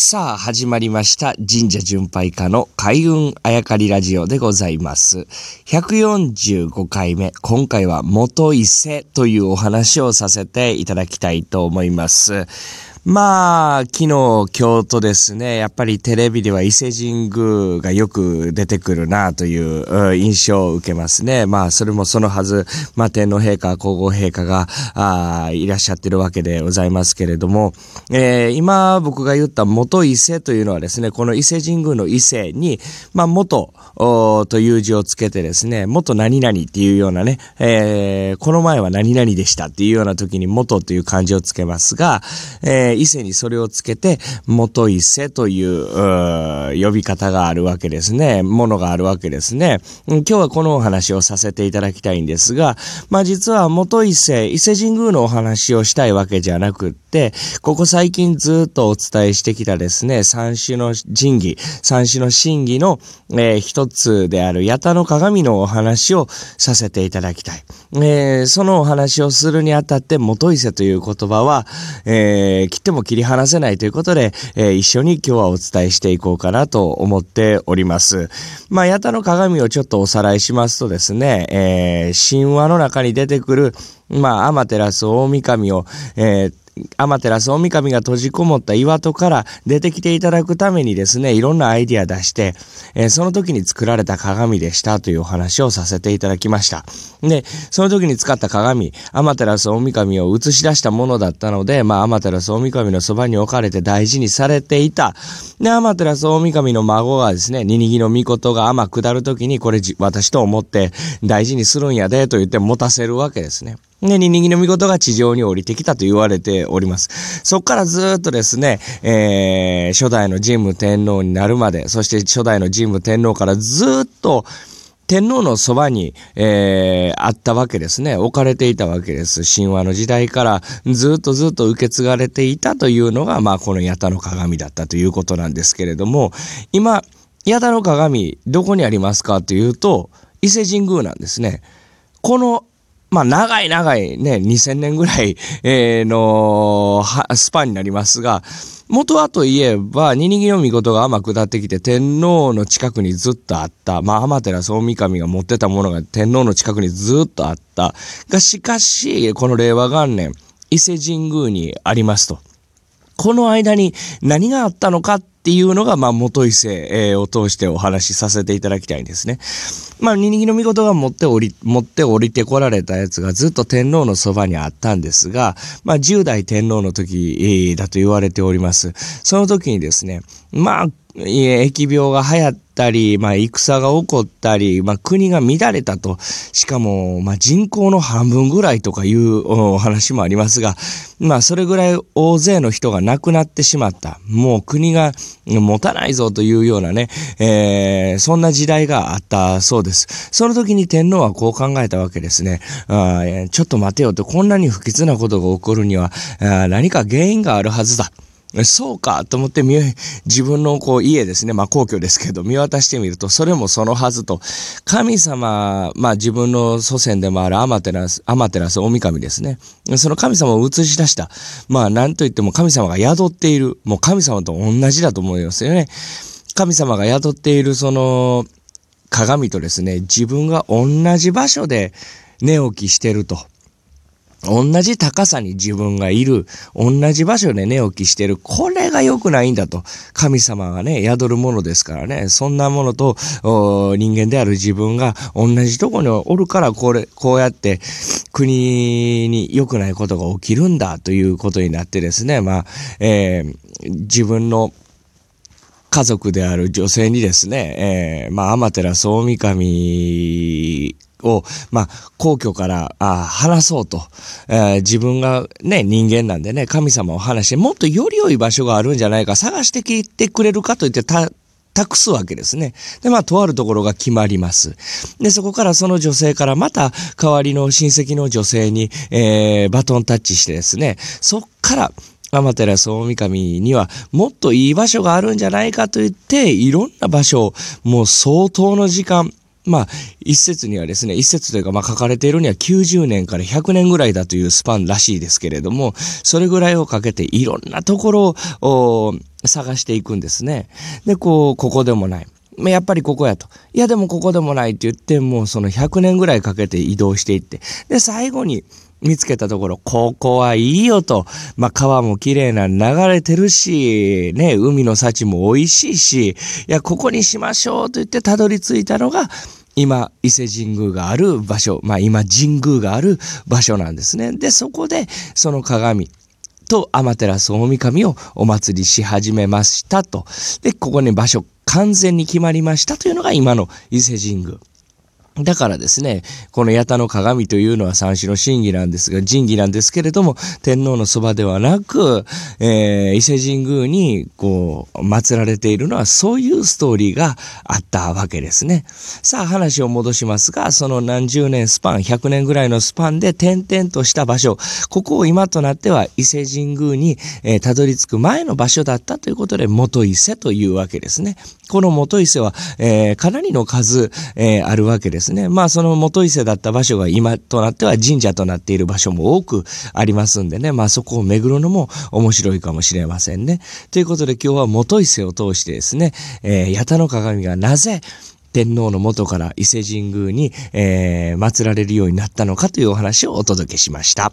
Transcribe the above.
さあ、始まりました。神社巡拝家の開運あやかりラジオでございます。145回目。今回は元伊勢というお話をさせていただきたいと思います。まあ、昨日、京都ですね。やっぱりテレビでは伊勢神宮がよく出てくるなという印象を受けますね。まあ、それもそのはず、まあ、天皇陛下、皇后陛下があいらっしゃってるわけでございますけれども、えー今僕が言った元伊勢というのはですね、この伊勢神宮の伊勢に、まあ、元という字をつけてですね、元何々っていうようなね、えーこの前は何々でしたっていうような時に元という漢字をつけますが、えー伊勢にそれをつけて、元伊勢というう呼び方があるわけですね。ものがあるわけですね。今日はこのお話をさせていただきたいんですが、まあ実は元伊勢、伊勢神宮のお話をしたいわけじゃなくって、ここ最近ずっとお伝えしてきたですね、三種の神器、三種の神器の、えー一つである八田の鏡のお話をさせていただきたい。えーそのお話をするにあたって元伊勢という言葉は、えー切っても切り離せないということで、えー一緒に今日はお伝えしていこうかなと思っております。まあ、八田の鏡をちょっとおさらいしますとですね、えー神話の中に出てくる、まあ、アマテラス大神を、えーアマテラス大神が閉じこもった岩戸から出てきていただくためにですね、いろんなアイディア出して、えーその時に作られた鏡でしたというお話をさせていただきました。で、その時に使った鏡、アマテラス大神を映し出したものだったので、まあ、アマテラス大神のそばに置かれて大事にされていた。で、アマテラス大神の孫がですね、ニニギの御事が天下る時に、これ私と思って大事にするんやで、と言って持たせるわけですね。で、ニニギの御事が地上に降りてきたと言われております。そっからずっとですね、えー、初代の神武天皇になるまで、そして初代の神武天皇からずっと、天皇のそばに、えー、あったわけですね。置かれていたわけです。神話の時代からずっとずっと受け継がれていたというのが、まあ、この八田の鏡だったということなんですけれども、今、八田の鏡、どこにありますかというと、伊勢神宮なんですね。このまあ、長い長いね、2000年ぐらい、えーの、はスパンになりますが、元はといえば、ニニギの御事が天下ってきて、天皇の近くにずっとあった。まあ、天照大神が持ってたものが天皇の近くにずっとあった。が、しかし、この令和元年、伊勢神宮にありますと。この間に何があったのかていうのが、まあ、元伊勢、えーを通してお話しさせていただきたいんですね。まあ、ニニギの御事が持っており、持って降りてこられたやつがずっと天皇のそばにあったんですが、まあ、10代天皇の時、えーだと言われております。その時にですね、まあ、疫病が流行ったり、まあ、戦が起こったり、まあ、国が乱れたと。しかも、まあ、人口の半分ぐらいとかいうお話もありますが、まあ、それぐらい大勢の人が亡くなってしまった。もう国が持たないぞというようなね、えーそんな時代があったそうです。その時に天皇はこう考えたわけですね。あーちょっと待てよと、こんなに不吉なことが起こるには、あ何か原因があるはずだ。そうかと思って見自分のこう家ですね、まあ皇居ですけど、見渡してみると、それもそのはずと、神様、まあ自分の祖先でもあるアマテラス、アマテラス大神ですね。その神様を映し出した。まあ何と言っても神様が宿っている。もう神様と同じだと思いますよね。神様が宿っているその鏡とですね、自分が同じ場所で寝起きしてると。同じ高さに自分がいる、同じ場所で寝起きしてる、これが良くないんだと。神様がね、宿るものですからね、そんなものと人間である自分が同じとこにおるから、これ、こうやって国に良くないことが起きるんだということになってですね、まあ、えー自分の家族である女性にですね、えー、まあ、アマテラス大神を、まあ、皇居から、あ話そうと、えー自分がね、人間なんでね、神様を話して、もっとより良い場所があるんじゃないか、探してきてくれるかと言って、た、託すわけですね。で、まあ、とあるところが決まります。で、そこからその女性からまた代わりの親戚の女性に、えーバトンタッチしてですね、そっから、アマテラス大神にはもっといい場所があるんじゃないかと言って、いろんな場所をもう相当の時間、まあ、一説にはですね、一説というか、まあ書かれているには90年から100年ぐらいだというスパンらしいですけれども、それぐらいをかけていろんなところを、探していくんですね。で、こう、ここでもない。やっぱりここやと。いやでもここでもないって言って、もうその100年ぐらいかけて移動していって。で、最後に見つけたところ、ここはいいよと。まあ、川も綺麗な流れてるし、ね、海の幸も美味しいし、いや、ここにしましょうと言ってたどり着いたのが、今、伊勢神宮がある場所、まあ今神宮がある場所なんですね。で、そこで、その鏡、と天照大神をお祭りし始めましたと。で、ここに場所完全に決まりましたというのが今の伊勢神宮。だからですね、この八田の鏡というのは三種の神儀なんですが、神儀なんですけれども、天皇のそばではなく、えー、伊勢神宮に、こう、祀られているのは、そういうストーリーがあったわけですね。さあ、話を戻しますが、その何十年スパン、100年ぐらいのスパンで点々とした場所、ここを今となっては伊勢神宮に、えー、たどり着く前の場所だったということで、元伊勢というわけですね。この元伊勢は、えー、かなりの数、え、あるわけです。ですね。まあその元伊勢だった場所が今となっては神社となっている場所も多くありますんでね。まあそこを巡るのも面白いかもしれませんね。ということで今日は元伊勢を通してですね、えー、八田の鏡がなぜ天皇の元から伊勢神宮に、えー、祀られるようになったのかというお話をお届けしました。